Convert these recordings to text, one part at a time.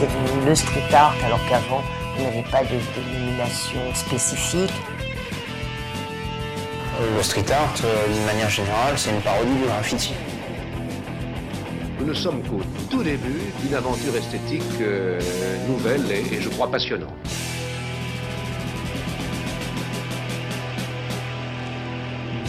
c'est devenu le street art alors qu'avant il n'y avait pas de dénomination spécifique. Le street art, euh, d'une manière générale, c'est une parodie du graffiti. Nous ne sommes qu'au tout début d'une aventure esthétique euh, nouvelle et, et je crois passionnante.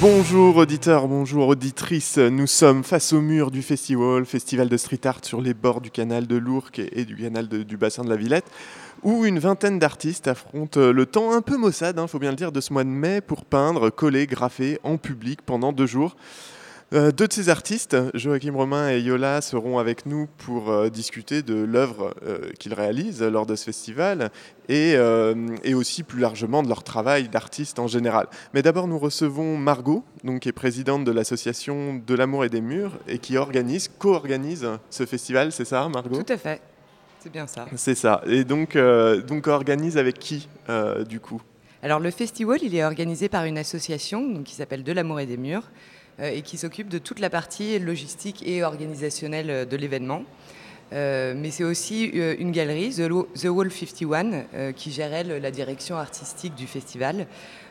Bonjour auditeurs, bonjour auditrices, nous sommes face au mur du festival, festival de street art sur les bords du canal de l'Ourcq et du canal du bassin de la Villette, où une vingtaine d'artistes affrontent le temps un peu maussade, il faut bien le dire, de ce mois de mai pour peindre, coller, graffer en public pendant deux jours. Euh, deux de ces artistes, Joachim Romain et Yola, seront avec nous pour euh, discuter de l'œuvre euh, qu'ils réalisent lors de ce festival et, et aussi plus largement de leur travail d'artiste en général. Mais d'abord, nous recevons Margot, donc, qui est présidente de l'association De l'amour et des murs et qui organise, co-organise ce festival, c'est ça, Margot? Tout à fait. C'est bien ça. C'est ça. Et donc, donc organise avec qui, du coup? Alors le festival, il est organisé par une association donc, qui s'appelle De l'amour et des murs et qui s'occupe de toute la partie logistique et organisationnelle euh, de l'événement. Euh, mais c'est aussi euh, une galerie, The, Wall 51, euh, qui gère la direction artistique du festival.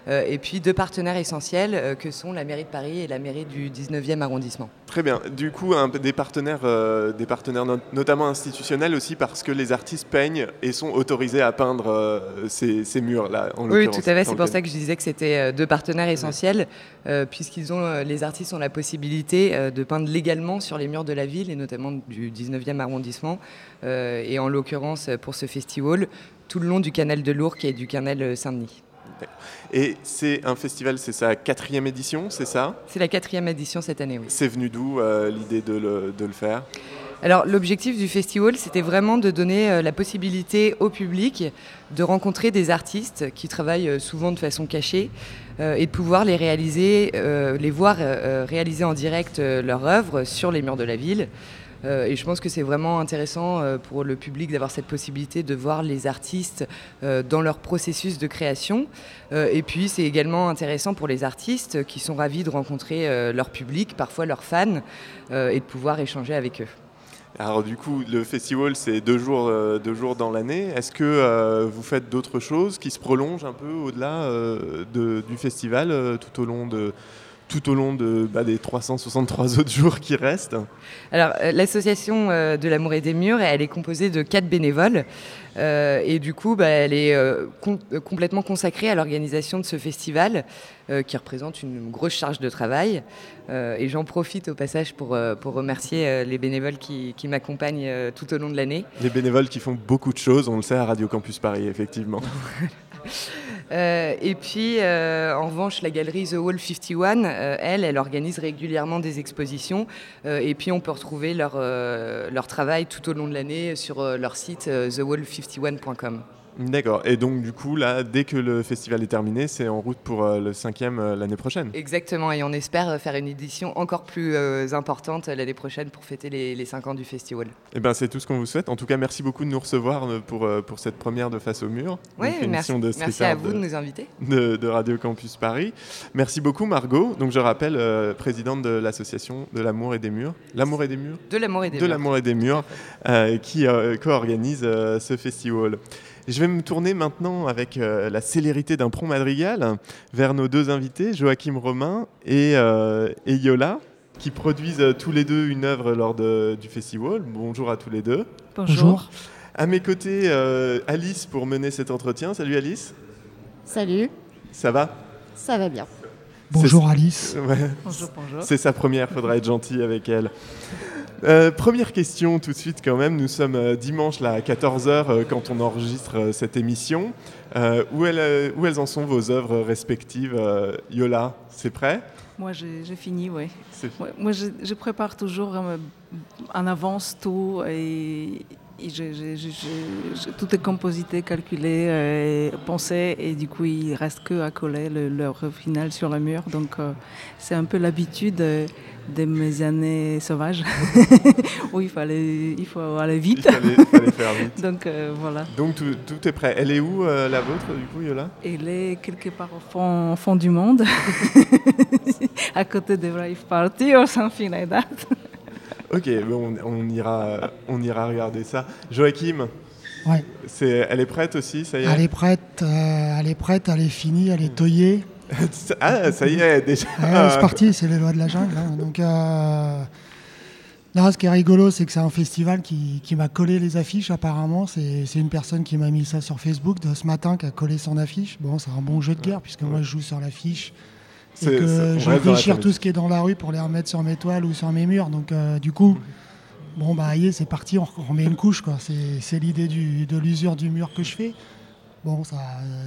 Euh, et puis deux partenaires essentiels euh, que sont la mairie de Paris et la mairie du 19e arrondissement. Très bien. Du coup, un des partenaires, euh, des partenaires not- notamment institutionnels aussi parce que les artistes peignent et sont autorisés à peindre ces, ces murs-là. Oui, tout à fait. C'est pour ça que je disais que c'était deux partenaires essentiels, euh, puisqu'ils ont, les artistes ont la possibilité de peindre légalement sur les murs de la ville et notamment du 19e arrondissement. et en l'occurrence, pour ce festival, tout le long du canal de l'Ourcq et du canal Saint-Denis. Et c'est un festival, c'est sa quatrième édition, c'est ça? C'est la quatrième édition cette année, oui. C'est venu d'où euh, l'idée de le, de le faire? Alors l'objectif du festival, c'était vraiment de donner euh, la possibilité au public de rencontrer des artistes qui travaillent euh, souvent de façon cachée euh, et de pouvoir les réaliser, les voir réaliser en direct leur œuvre sur les murs de la ville. Euh, et je pense que c'est vraiment intéressant euh, pour le public d'avoir cette possibilité de voir les artistes euh, dans leur processus de création. Et puis c'est également intéressant pour les artistes qui sont ravis de rencontrer leur public, parfois leurs fans, et de pouvoir échanger avec eux. Alors du coup, le festival, c'est deux jours, deux jours dans l'année. Est-ce que vous faites d'autres choses qui se prolongent un peu au-delà de- du festival tout au long de tout au long de, bah, des 363 autres jours qui restent Alors, euh, l'association euh, de l'amour et des murs, elle est composée de quatre bénévoles. Euh, et du coup, bah, elle est euh, com- complètement consacrée à l'organisation de ce festival, euh, qui représente une grosse charge de travail. Et j'en profite au passage pour, pour remercier les bénévoles qui, qui m'accompagnent tout au long de l'année. Les bénévoles qui font beaucoup de choses, on le sait à Radio Campus Paris, effectivement. Euh, et puis, euh, en revanche, la galerie The Wall 51, euh, elle, elle organise régulièrement des expositions. et puis, on peut retrouver leur, leur travail tout au long de l'année sur leur site euh, thewall51.com. D'accord. Et donc du coup, là, dès que le festival est terminé, c'est en route pour euh, le cinquième euh, l'année prochaine. Exactement. Et on espère euh, faire une édition encore plus euh, importante l'année prochaine pour fêter les, les 5 ans du festival. Eh ben, c'est tout ce qu'on vous souhaite. En tout cas, merci beaucoup de nous recevoir pour, pour cette première de Face au mur. Oui, merci, de merci à vous de de- nous inviter. de, de Radio Campus Paris. Merci beaucoup Margot. Donc je rappelle, présidente de l'association de l'amour et des murs. L'amour et des murs De l'amour et des De murs. l'amour et des murs, qui co-organise ce festival. Je vais me tourner maintenant avec euh, la célérité d'un prompt madrigal vers nos deux invités, Joachim Romain et, euh, et Yola, qui produisent euh, tous les deux une œuvre lors de- du festival. Bonjour à tous les deux. Bonjour. À mes côtés, euh, Alice pour mener cet entretien. Salut Alice, Salut, ça va? Ça va bien. Bonjour Alice. Ouais. Bonjour, bonjour. C'est sa première, faudra être gentil avec elle. Euh, première question tout de suite quand même, nous sommes euh, dimanche là, à 14h quand on enregistre euh, cette émission. Euh, où, elles, euh, où elles en sont vos œuvres respectives Euh, Yola, c'est prêt? Moi, j'ai fini, oui. Ouais, moi, je, je prépare toujours euh, en avance tout et je- je- je- je- je- tout est composité, calculé, euh, pensé et du coup, il reste que à coller le- l'œuvre finale sur le mur. Donc, euh, c'est un peu l'habitude euh, de mes années sauvages où il fallait, il faut aller Il vite. fallait, fallait faire vite. Donc, voilà. Donc tout, tout est prêt. Elle est où la vôtre du coup Yola? Elle est quelque part au fond, au fond du monde, à côté de Brave Party ou something like that. Ok, on, on ira, on ira regarder ça. Joachim, Ouais. C'est, elle est prête aussi, ça y est? Elle est prête, euh, elle est prête, elle est finie, elle est toyée. ah, ça y est, déjà. Ouais, c'est parti, c'est les lois de la jungle. hein. Donc, euh, non, ce qui est rigolo, c'est que c'est un festival qui, qui m'a collé les affiches, apparemment. C'est c'est une personne qui m'a mis ça sur Facebook de ce matin, qui a collé son affiche. Bon, c'est un bon jeu de guerre, puisque moi, je joue sur l'affiche. C'est- c'est- que on je déchire tout ce qui est dans la rue pour les remettre sur mes toiles ou sur mes murs. Donc, euh, du coup, bon, bah, allez, c'est parti, on remet une couche, quoi. C'est c'est l'idée du- de l'usure du mur que je fais. Bon, ça,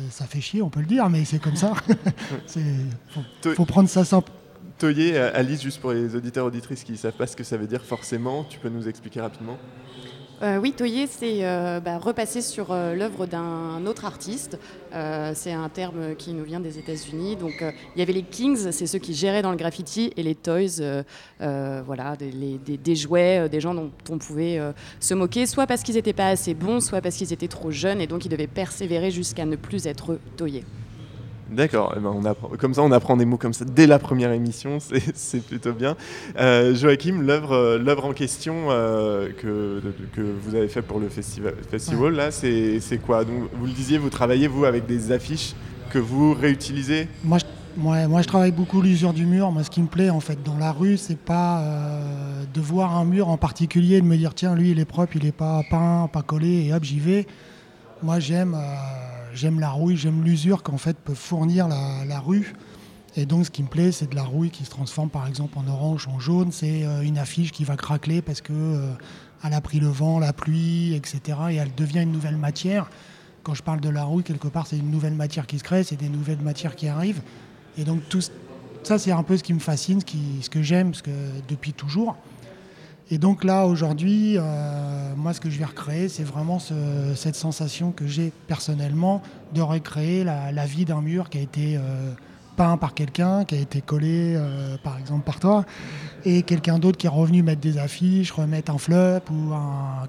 ça fait chier, on peut le dire, mais c'est comme ça. C'est- faut, faut prendre ça simple. Toyer, euh, Alice, juste pour les auditeurs auditrices qui ne savent pas ce que ça veut dire forcément, tu peux nous expliquer rapidement? Euh, oui, toyer, c'est euh, bah, repasser sur euh, l'œuvre d'un autre artiste. C'est un terme qui nous vient des États-Unis. Donc, il y avait les Kings, c'est ceux qui géraient dans le graffiti, et les Toys, voilà, des, des- des jouets, des gens dont on pouvait se moquer, soit parce qu'ils n'étaient pas assez bons, soit parce qu'ils étaient trop jeunes, et donc ils devaient persévérer jusqu'à ne plus être toyés. D'accord, eh ben, comme ça on apprend des mots comme ça dès la première émission, c'est plutôt bien. Euh, Joachim, l'œuvre euh, l'œuvre en question euh, que, vous avez fait pour le festival, festival là, c'est quoi? Vous le disiez, vous travaillez vous avec des affiches que vous réutilisez? Moi je, moi, moi, je travaille beaucoup l'usure du mur. Moi, ce qui me plaît, en fait, dans la rue, c'est pas de voir un mur en particulier et de me dire, tiens, lui, il est propre, il est pas peint, pas collé, et hop, j'y vais. Moi, j'aime j'aime la rouille, j'aime l'usure qu'en fait peut fournir la, rue. Et donc, ce qui me plaît, c'est de la rouille qui se transforme, par exemple, en orange, en jaune. C'est euh, une affiche qui va craquer parce que euh, elle a pris le vent, la pluie, etc. Et elle devient une nouvelle matière. Quand je parle de la rouille, quelque part, c'est une nouvelle matière qui se crée, c'est des nouvelles matières qui arrivent. Et donc, tout ça, c'est un peu ce qui me fascine, ce, que j'aime, que depuis toujours. Et donc là, aujourd'hui, euh, moi, ce que je vais recréer, c'est vraiment ce- cette sensation que j'ai personnellement de recréer la, vie d'un mur qui a été euh, peint par quelqu'un, qui a été collé, euh, par exemple, par toi, et quelqu'un d'autre qui est revenu mettre des affiches, remettre un flop ou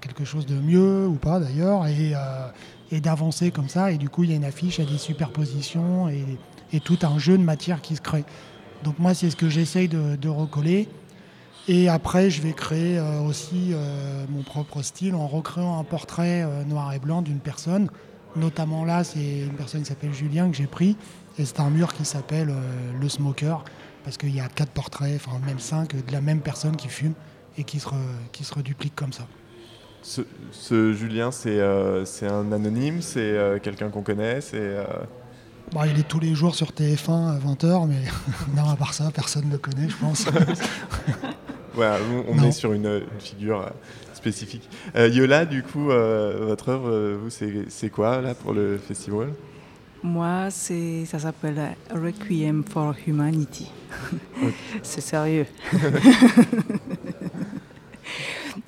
quelque chose de mieux, ou pas d'ailleurs, et, d'avancer comme ça. Et du coup, il y a une affiche, il y a des superpositions et, tout un jeu de matière qui se crée. Donc moi, c'est ce que j'essaye de recoller. Et après, je vais créer euh, aussi euh, mon propre style en recréant un portrait euh, noir et blanc d'une personne. Notamment là, c'est une personne qui s'appelle Julien que j'ai pris. Et c'est un mur qui s'appelle Le Smoker. Parce qu'il y a quatre portraits, enfin même cinq, de la même personne qui fume et qui se, re- qui se reduplique comme ça. ce, ce Julien, c'est euh, un anonyme, c'est euh, quelqu'un qu'on connaît, c'est... euh, Bon, il est tous les jours sur TF1 à 20h, mais non, à part ça, personne ne le connaît, je pense. Voilà, on, Non. est sur une, une figure euh, spécifique. Euh, Yola, du coup, euh, votre œuvre, vous, c'est quoi là pour le festival? Moi, c'est, ça s'appelle Requiem for Humanity. c'est sérieux.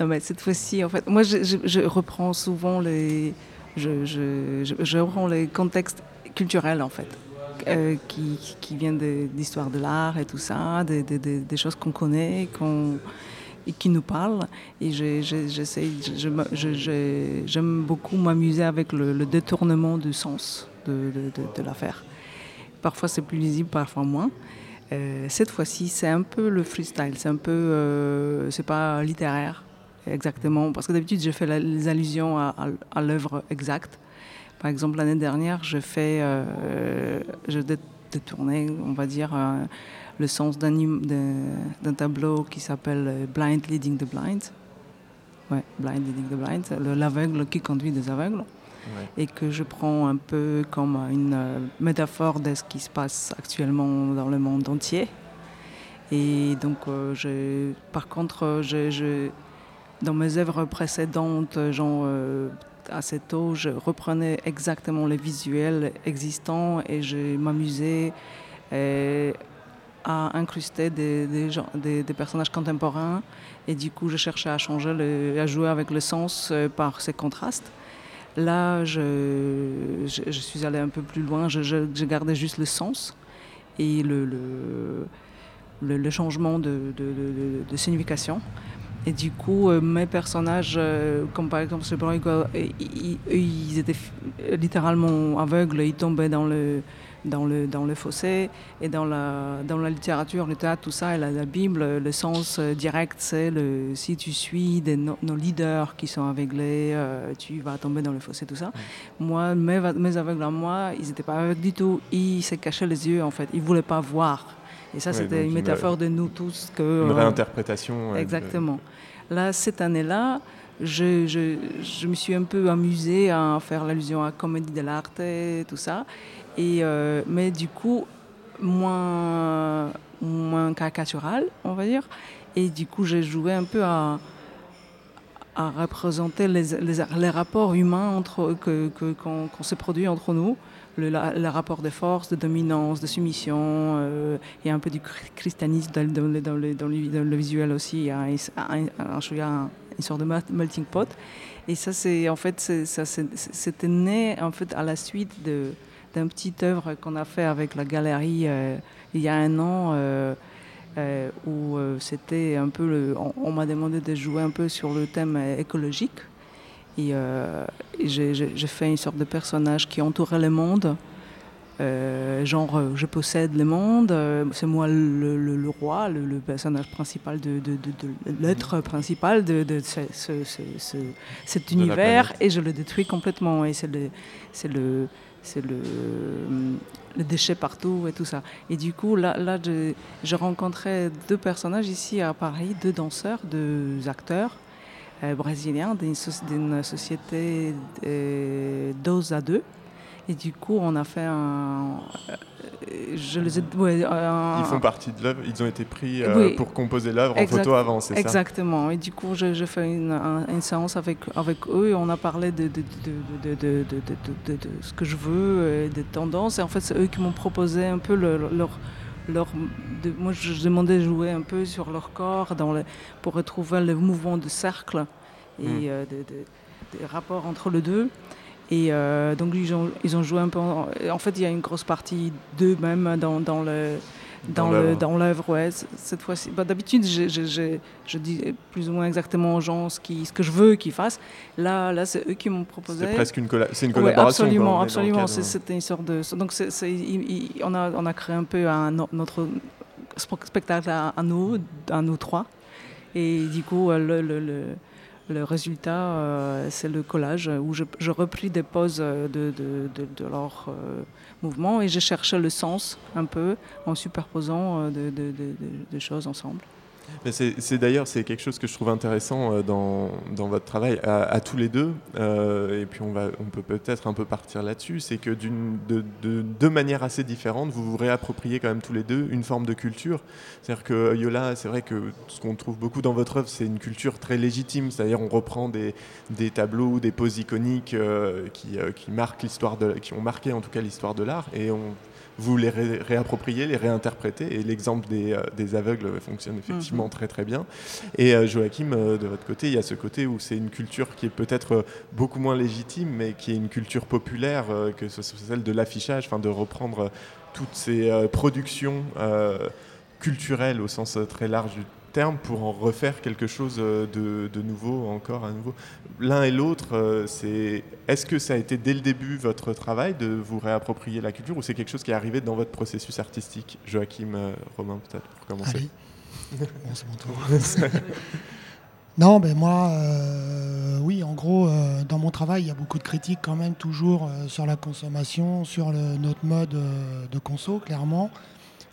non, mais cette fois-ci, en fait, moi, je, je- je reprends souvent les, je- je- je reprends les contextes culturels, en fait, euh, qui, qui viennent de de l'art et tout ça, des, choses qu'on connaît, qu'on et qui nous parlent. Et j'aime beaucoup m'amuser avec le, détournement du sens de, l'affaire. Parfois c'est plus lisible, parfois moins. Euh, cette fois-ci, c'est un peu le freestyle, c'est un peu, euh, c'est pas littéraire exactement, parce que d'habitude je fais les allusions à l'œuvre exacte. Par exemple, l'année dernière, je fais, euh, je dé- détournais, on va dire, euh, le sens d'un tableau qui s'appelle euh, Blind Leading the Blind. Ouais, Blind Leading the Blind, le- l'aveugle qui conduit des aveugles. Et que je prends un peu comme une euh, métaphore de ce qui se passe actuellement dans le monde entier. Et donc, euh, je- par contre, euh, je, je- dans mes œuvres précédentes, euh, genre euh, assez tôt, je reprenais exactement les visuels existants et je m'amusais euh, à incruster des, personnages contemporains. Et du coup, je cherchais à changer, à jouer avec le sens euh, par ces contrastes. Là, je, suis allée un peu plus loin, je, gardais juste le sens et le, changement de signification. Et du coup, euh, mes personnages, euh, comme par exemple ce euh, ils, étaient littéralement aveugles, ils tombaient dans le, dans le, dans le fossé. Et dans la, dans la littérature, le théâtre, tout ça, et la, la Bible, le sens euh, direct, c'est le, si tu suis des, no- nos leaders qui sont aveuglés, euh, tu vas tomber dans le fossé, tout ça. Moi, mes, mes aveugles à moi, ils n'étaient pas aveugles du tout. Ils se cachaient les yeux, en fait. Ils ne voulaient pas voir. Et ça, c'était une une- métaphore de nous tous. Que, Une euh, réinterprétation. euh, de- Exactement. Là, cette année-là, je, je, je me suis un peu amusée à faire l'allusion à Comédie de l'Arte et tout ça. Et, euh, mais du coup, moins, moins caricatural, on va dire. Et du coup, j'ai joué un peu à, à représenter les, les, les rapports humains entre, que, qu'on, qu'on se produit entre nous. Le, la- rapport de force, de dominance, de soumission, euh, et un peu du chri- christianisme dans, dans le, dans, le, le, le visuel aussi. Il y a, une sorte de mel- melting pot. Et ça, c'est en fait, c'était né en fait à la suite de, d'un petit œuvre qu'on a fait avec la galerie euh, il y a un an. euh, où euh, c'était un peu le, on, on m'a demandé de jouer un peu sur le thème euh, écologique. Et, euh, et j'ai, fait une sorte de personnage qui entourait le monde. Euh, genre euh, je possède le monde euh, c'est moi le, le- le roi le, le personnage principal de, de, de- de- l'être principal de, de ce- ce- ce- ce- cet univers et je le détruis complètement. Et c'est le c'est le déchet partout et tout ça. Et du coup, là, là je, rencontrais deux personnages ici à Paris, deux danseurs, deux acteurs euh, brésiliens d'une société euh, dos à deux. Et du coup, on a fait un. euh, Je les ai. ouais, un- Ils font partie de l'œuvre, ils ont été pris euh, Oui. pour composer l'œuvre en photo avant, c'est ça? Exactement. Et du coup, j'ai fait une, un- une séance avec, avec eux et on a parlé de, de, de, de, ce que je veux, et des tendances. Et en fait, c'est eux qui m'ont proposé un peu le- leur. leur de- moi, je demandais de jouer un peu sur leur corps dans le, pour retrouver le mouvement de cercle et Mm. euh, de- de- des rapports entre les deux. Et euh, donc, ils ont, ils ont joué un peu. En, en fait, il y a une grosse partie d'eux-mêmes dans, dans le. Dans l'œuvre. ouais. Cette fois-ci, bah, d'habitude, je, je, je, je dis plus ou moins exactement aux gens ce, qui, ce que je veux qu'ils fassent. Là, là, c'est eux qui m'ont proposé. C'est presque une, colla- collaboration. absolument, absolument. C'était une sorte de. Donc, il- il- on, a, on a créé un peu un, notre sp- spectacle à, à nous, à nous trois. Et du coup, euh, le, le, le, le résultat, euh, c'est le collage où je, je repris des poses euh, de, de, de, de leur euh, mouvement et j'ai cherché le sens un peu en superposant euh, de, de, de, de- de choses ensemble. C'est d'ailleurs c'est quelque chose que je trouve intéressant euh, dans, dans votre travail à, tous les deux euh, et puis on va on peut peut-être un peu partir là-dessus c'est que d'une de, de manières assez différentes vous vous réappropriez quand même tous les deux une forme de culture. C'est-à-dire que Yola c'est vrai que ce qu'on trouve beaucoup dans votre œuvre c'est une culture très légitime. C'est-à-dire on reprend des, des tableaux des poses iconiques euh, qui, euh, qui marquent l'histoire de qui ont marqué en tout cas l'histoire de l'art et vous les ré- réappropriez, les réinterprétez, et l'exemple des, euh, des aveugles fonctionne effectivement très très bien. Et euh, Joachim, euh, de votre côté, il y a ce côté où c'est une culture qui est peut-être beaucoup moins légitime, mais qui est une culture populaire, que ce soit celle de l'affichage, de reprendre toutes ces productions culturelles au sens très large du pour en refaire quelque chose euh, de, nouveau, encore à nouveau. L'un et l'autre, euh, c'est est-ce que ça a été dès le début votre travail de vous réapproprier la culture ou c'est quelque chose qui est arrivé dans votre processus artistique? Joachim, euh, Romain peut-être pour commencer. Allez. C'est mon tour. non, ben moi, oui, en gros, dans mon travail, il y a beaucoup de critiques quand même toujours sur la consommation, sur notre mode de conso, clairement,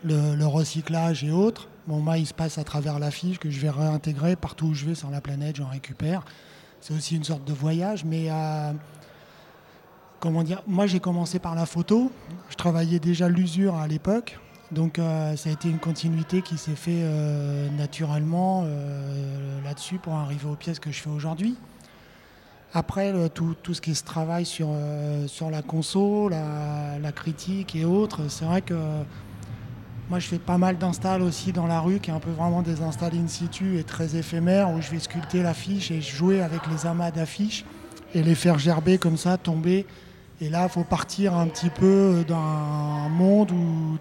le recyclage et autres. Bon, moi, il se passe à travers l'affiche que je vais réintégrer partout où je vais sur la planète, j'en récupère. C'est aussi une sorte de voyage, mais euh, comment dire Moi, j'ai commencé par la photo. Je travaillais déjà l'usure à l'époque. Donc euh, ça a été une continuité qui s'est fait euh, naturellement là-dessus pour arriver aux pièces que je fais aujourd'hui. Après, tout, ce qui se travaille sur, sur la conso, la, la critique et autres, c'est vrai que moi je fais pas mal d'installs aussi dans la rue, qui est un peu vraiment des installs in situ et très éphémères, où je vais sculpter l'affiche et jouer avec les amas d'affiches et les faire gerber comme ça, tomber. Et là, il faut partir un petit peu d'un monde où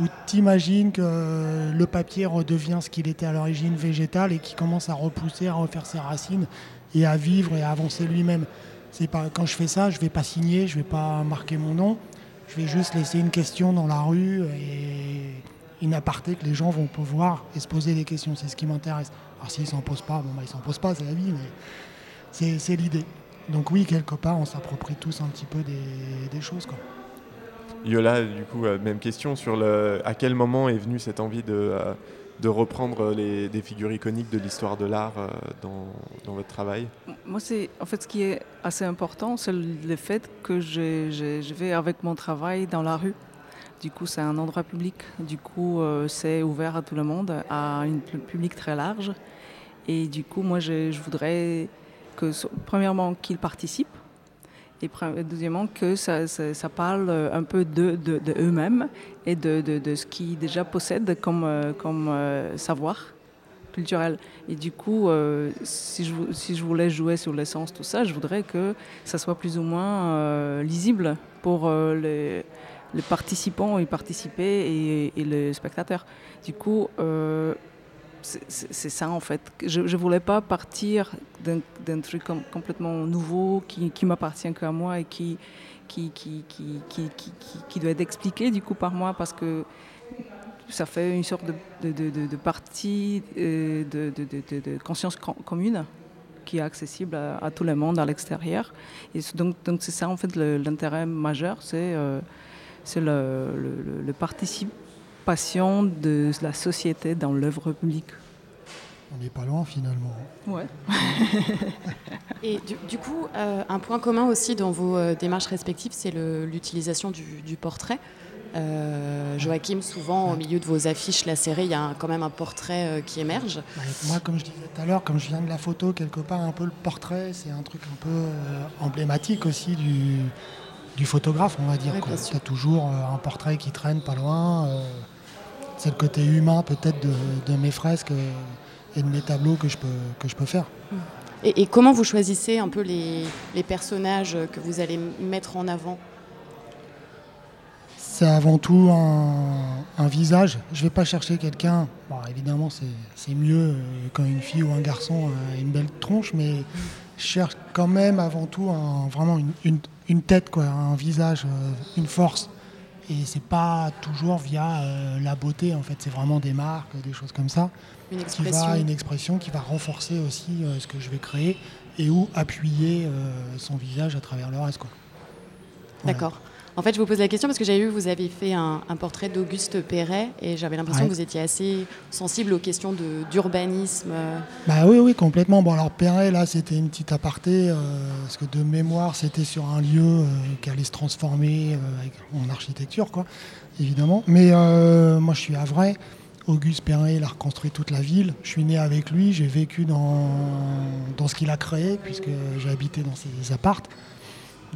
où tu imagines que le papier redevient ce qu'il était à l'origine végétal et qui commence à repousser, à refaire ses racines et à vivre et à avancer lui-même. Quand je fais ça, je vais pas signer, je vais pas marquer mon nom. Je vais juste laisser une question dans la rue et une que les gens vont pouvoir et se poser des questions. C'est ce qui m'intéresse. Alors s'ils s'en posent pas, bon bah ils s'en posent pas, c'est la vie, mais c'est l'idée. Donc oui, quelque part, on s'approprie tous un petit peu des, choses. Quoi. Yola, du coup, euh, même question sur le, à quel moment est venue cette envie de, euh, de reprendre les, des figures iconiques de l'histoire de l'art euh, dans, votre travail? Moi, c'est en fait ce qui est assez important, c'est le fait que je, vais avec mon travail dans la rue. Du coup, c'est un endroit public. Du coup, c'est ouvert à tout le monde, à un public très large. Et du coup, moi, je, je voudrais que, premièrement, qu'ils participent et deuxièmement que ça, parle un peu de, de, eux-mêmes et de, de, ce qu'ils déjà possèdent comme, comme euh, savoir culturel. Et du coup, euh, si, je, voulais jouer sur l'essence, tout ça, je voudrais que ça soit plus ou moins euh, lisible pour les, participants y participer et, et les spectateurs. Du coup, c'est ça en fait. Je ne voulais pas partir d'un truc complètement nouveau qui, qui m'appartient qu'à moi et qui qui, doit être expliqué du coup par moi parce que ça fait une sorte de, partie euh, de, conscience commune qui est accessible à, tout le monde à l'extérieur. Donc c'est ça en fait l'intérêt majeur, c'est euh, le, le, le participant passion de la société dans l'œuvre publique. On n'est pas loin finalement. Ouais. Et du, coup, euh, un point commun aussi dans vos euh, démarches respectives, c'est l'utilisation du, portrait. Euh, Joachim, souvent au milieu de vos affiches la série, il y a quand même un portrait qui émerge. Moi, comme je disais tout à l'heure, comme je viens de la photo, quelque part, un peu le portrait, c'est un truc un peu emblématique aussi du, du photographe, on va dire. tu as toujours un portrait qui traîne pas loin c'est le côté humain peut-être de, mes fresques et de mes tableaux que je peux, que je peux faire. Et, comment vous choisissez un peu les, personnages que vous allez mettre en avant? C'est avant tout un, visage. Je ne vais pas chercher quelqu'un. évidemment, c'est mieux quand une fille ou un garçon a une belle tronche, mais je cherche quand même avant tout vraiment une, une, tête, quoi, un visage, euh, une force. Et c'est pas toujours via euh, la beauté, en fait, c'est vraiment des marques, des choses comme ça. Une expression. Qui va, une expression qui va renforcer aussi euh, ce que je vais créer et où appuyer euh, son visage à travers le reste. D'accord. En fait, je vous pose la question parce que j'avais vu que vous avez fait un, portrait d'Auguste Perret et j'avais l'impression que vous étiez assez sensible aux questions d'urbanisme. Bah oui, oui, complètement. Bon, alors Perret, là, c'était une petite aparté euh, parce que de mémoire, c'était sur un lieu euh, qui allait se transformer euh, en architecture, quoi, évidemment. Mais moi, je suis à vrai. Auguste Perret, il a reconstruit toute la ville. Je suis né avec lui, j'ai vécu dans, dans ce qu'il a créé puisque j'ai habité dans ses appartes.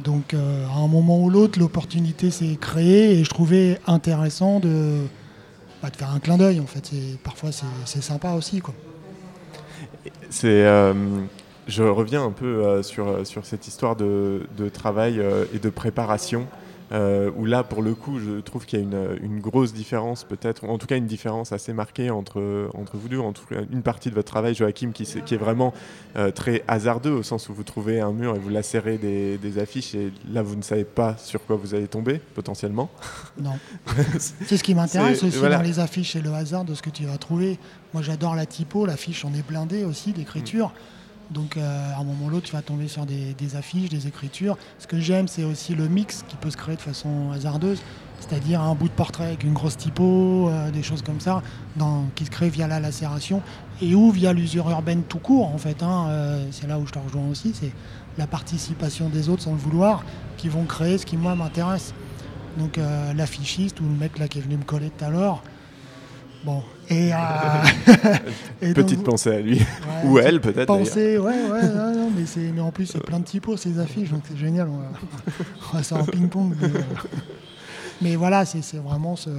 Donc euh, à un moment ou l'autre, l'opportunité s'est créée et je trouvais intéressant de, bah, faire un clin d'œil en fait. parfois c'est sympa aussi. Quoi. Euh, je reviens un peu euh, sur, sur cette histoire de, de travail et de préparation. Euh, où là, pour le coup, je trouve qu'il y a une, une grosse différence, peut-être, en tout cas une différence assez marquée entre, entre vous deux, entre une partie de votre travail, Joachim, qui, qui est vraiment euh, très hasardeux, au sens où vous trouvez un mur et vous lacérez des, des, affiches, et là, vous ne savez pas sur quoi vous allez tomber, potentiellement. Non. c'est ce qui m'intéresse aussi dans les affiches, c'est le hasard de ce que tu vas trouver. Moi, j'adore la typo, l'affiche, on est blindé aussi d'écriture. Donc euh, à un moment ou l'autre, tu vas tomber sur des, affiches, des écritures. Ce que j'aime, c'est aussi le mix qui peut se créer de façon hasardeuse, c'est-à-dire un bout de portrait avec une grosse typo, euh, des choses comme ça, qui se crée via la lacération et ou via l'usure urbaine tout court en fait. Hein. Euh, c'est là où je te rejoins aussi, c'est la participation des autres sans le vouloir qui vont créer ce qui moi m'intéresse. Donc l'affichiste ou le mec là qui est venu me coller tout à l'heure, Bon, et, euh, Petite pensée à lui. Ou elle, peut-être. Pensée, ouais, ouais, mais, mais, en plus, a plein de typos, ces affiches, donc c'est génial. On va, faire un ping-pong. Mais, voilà, c'est vraiment ce,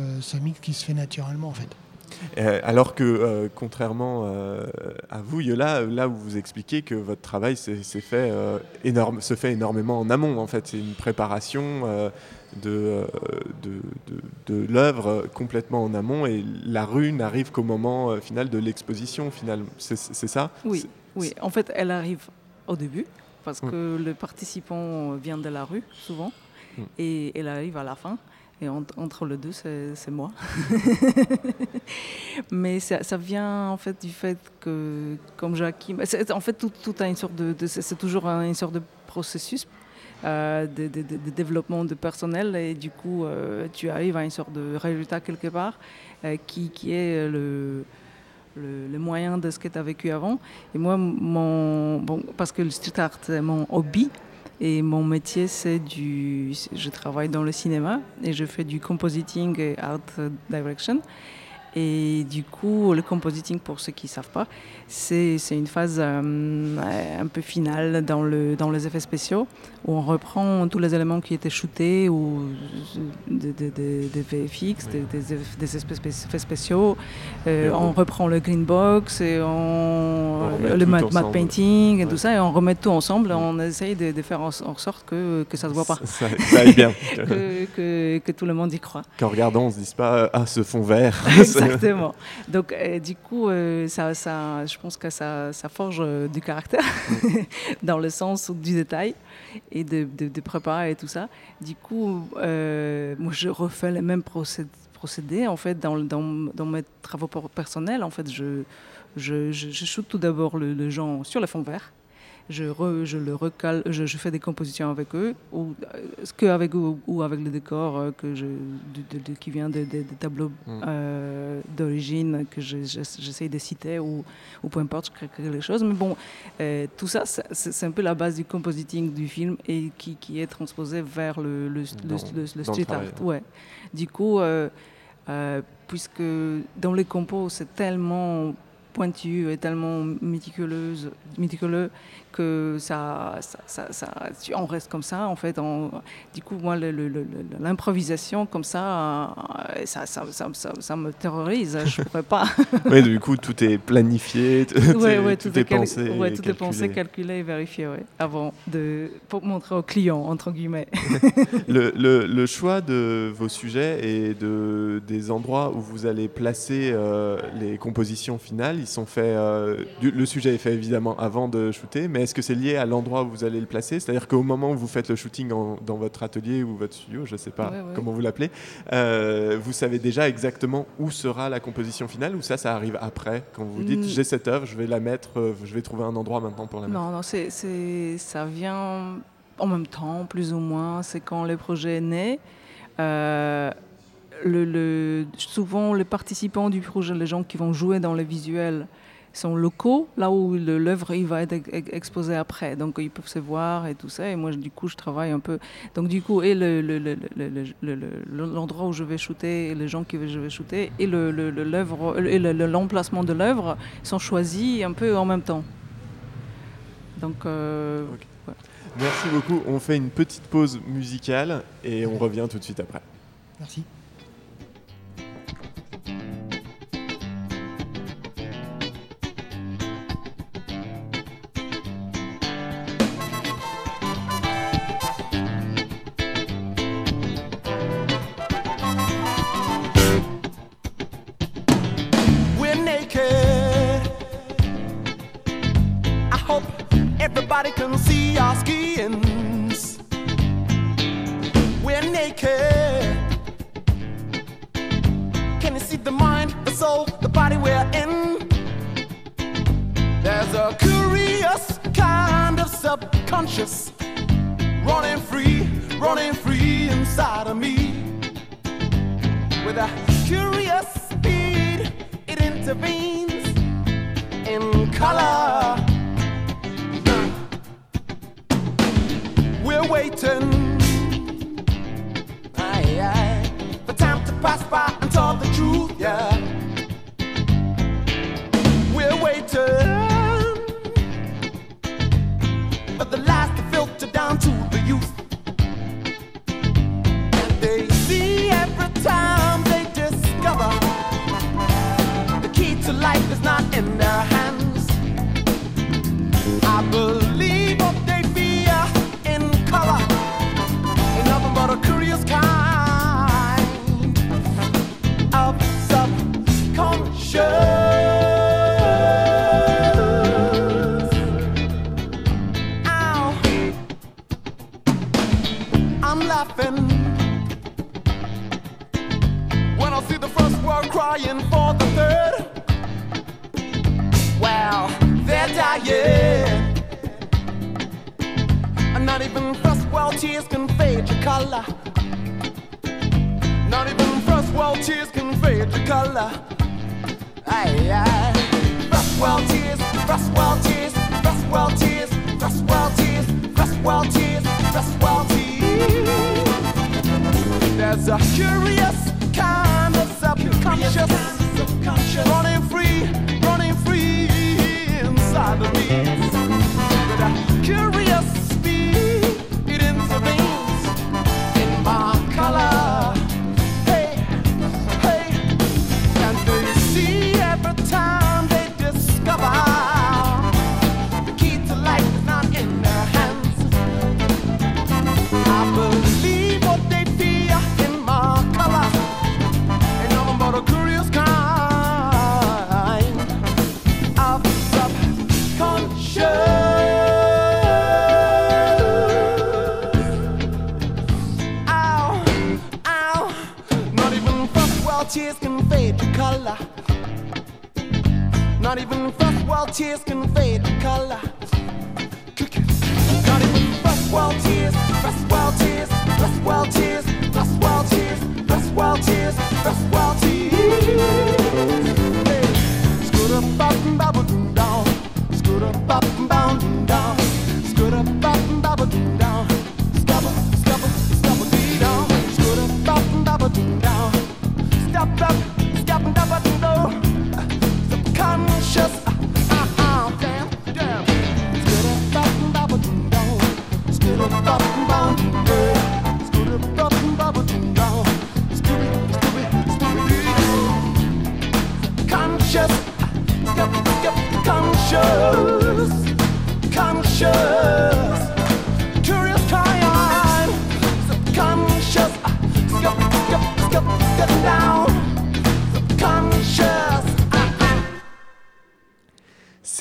mix qui se fait naturellement, en fait. Euh, alors que, euh, contrairement à vous, Yola, là où vous expliquez que votre travail fait, énorme, se fait énormément en amont, en fait. C'est une préparation de, de, de, l'œuvre complètement en amont et la rue n'arrive qu'au moment euh, final de l'exposition. C'est ça? Oui, oui. En fait, elle arrive au début parce que le participant vient de la rue souvent. et elle arrive à la fin. Et entre les deux, c'est moi. Mais ça, ça, vient en fait du fait que, comme Joachim, en fait tout, tout a une sorte de, c'est toujours une sorte de processus euh, de, de, développement de personnel et du coup euh, tu arrives à une sorte de résultat quelque part euh, qui, qui, est le, le, le, moyen de ce que tu as vécu avant. Et moi, mon, bon, parce que le street art c'est mon hobby, et mon métier, c'est du. Je travaille dans le cinéma et je fais du compositing et art direction. Et du coup, le compositing, pour ceux qui ne savent pas, c'est une phase euh, un peu finale dans, le, dans les effets spéciaux, où on reprend tous les éléments qui étaient shootés, ou des de, de, VFX, des, des, effets spéciaux. Euh, on... on... reprend le green box, et on, on le matte painting, et ouais. tout ça, et on remet tout ensemble, on essaye de, faire en, en, sorte que, que ça ne se voit pas. Ça, ça aille bien. que, que, que, tout le monde y croit. Qu'en regardant, on ne se dise pas, ah, ce fond vert. Exactement. Donc, euh, du coup, euh, ça, ça, je pense que ça, ça forge euh, du caractère, dans le sens du détail et de, de, et tout ça. Du coup, euh, moi, je refais les mêmes procédés, en fait, dans, mes travaux personnels. En fait, je, je, je, je shoot tout d'abord le, le gens sur le fond vert je, re, je le recale, je, je, fais des compositions avec eux, ou ce que avec ou avec le décor euh, que je, de, de, qui vient des de, de tableaux mm. euh, d'origine que j'essaie de citer, ou, ou peu importe, je crée quelque chose. Mais bon, euh, tout ça, c'est un peu la base du compositing du film et qui, qui est transposé vers le, le, dans, le, le street art. Ouais. Du coup, euh, euh, puisque dans les compos, c'est tellement pointue et tellement méticuleuse, méticuleux que ça, ça, ça, ça, on reste comme ça en fait. On, du coup, moi, l'improvisation comme ça, ça, ça, ça, ça, me terrorise. Je pourrais pas. oui, du coup, tout est planifié, tout, ouais, est, ouais, tout, tout est, pensé, ouais, tout calculé. est pensé, calculé et vérifié, avant de pour montrer au client entre guillemets. le, le, le, choix de vos sujets et de des endroits où vous allez placer euh, les compositions finales, ils sont faits. Euh, du, le sujet est fait évidemment avant de shooter, mais est-ce que c'est lié à l'endroit où vous allez le placer? C'est-à-dire qu'au moment où vous faites le shooting en, dans votre atelier ou votre studio, je ne sais pas ouais, ouais. comment vous l'appelez, euh, vous savez déjà exactement où sera la composition finale ou ça, ça arrive après? Quand vous dites mmh. j'ai cette œuvre, je vais la mettre, euh, je vais trouver un endroit maintenant pour la mettre? Non, non, c'est, c'est, ça vient en même temps, plus ou moins. C'est quand le projet est né. Euh, le, le, souvent, les participants du projet, les gens qui vont jouer dans les visuels, sont locaux, là où l'œuvre il va être exposé après. Donc ils peuvent se voir et tout ça. Et moi, du coup, je travaille un peu. Donc du coup, et l'endroit où je vais shooter, et les gens que je vais shooter, et l'emplacement de l'œuvre sont choisis un peu en même temps. Donc. Euh, okay. ouais. Merci beaucoup. On fait une petite pause musicale et on revient tout de suite après. Merci.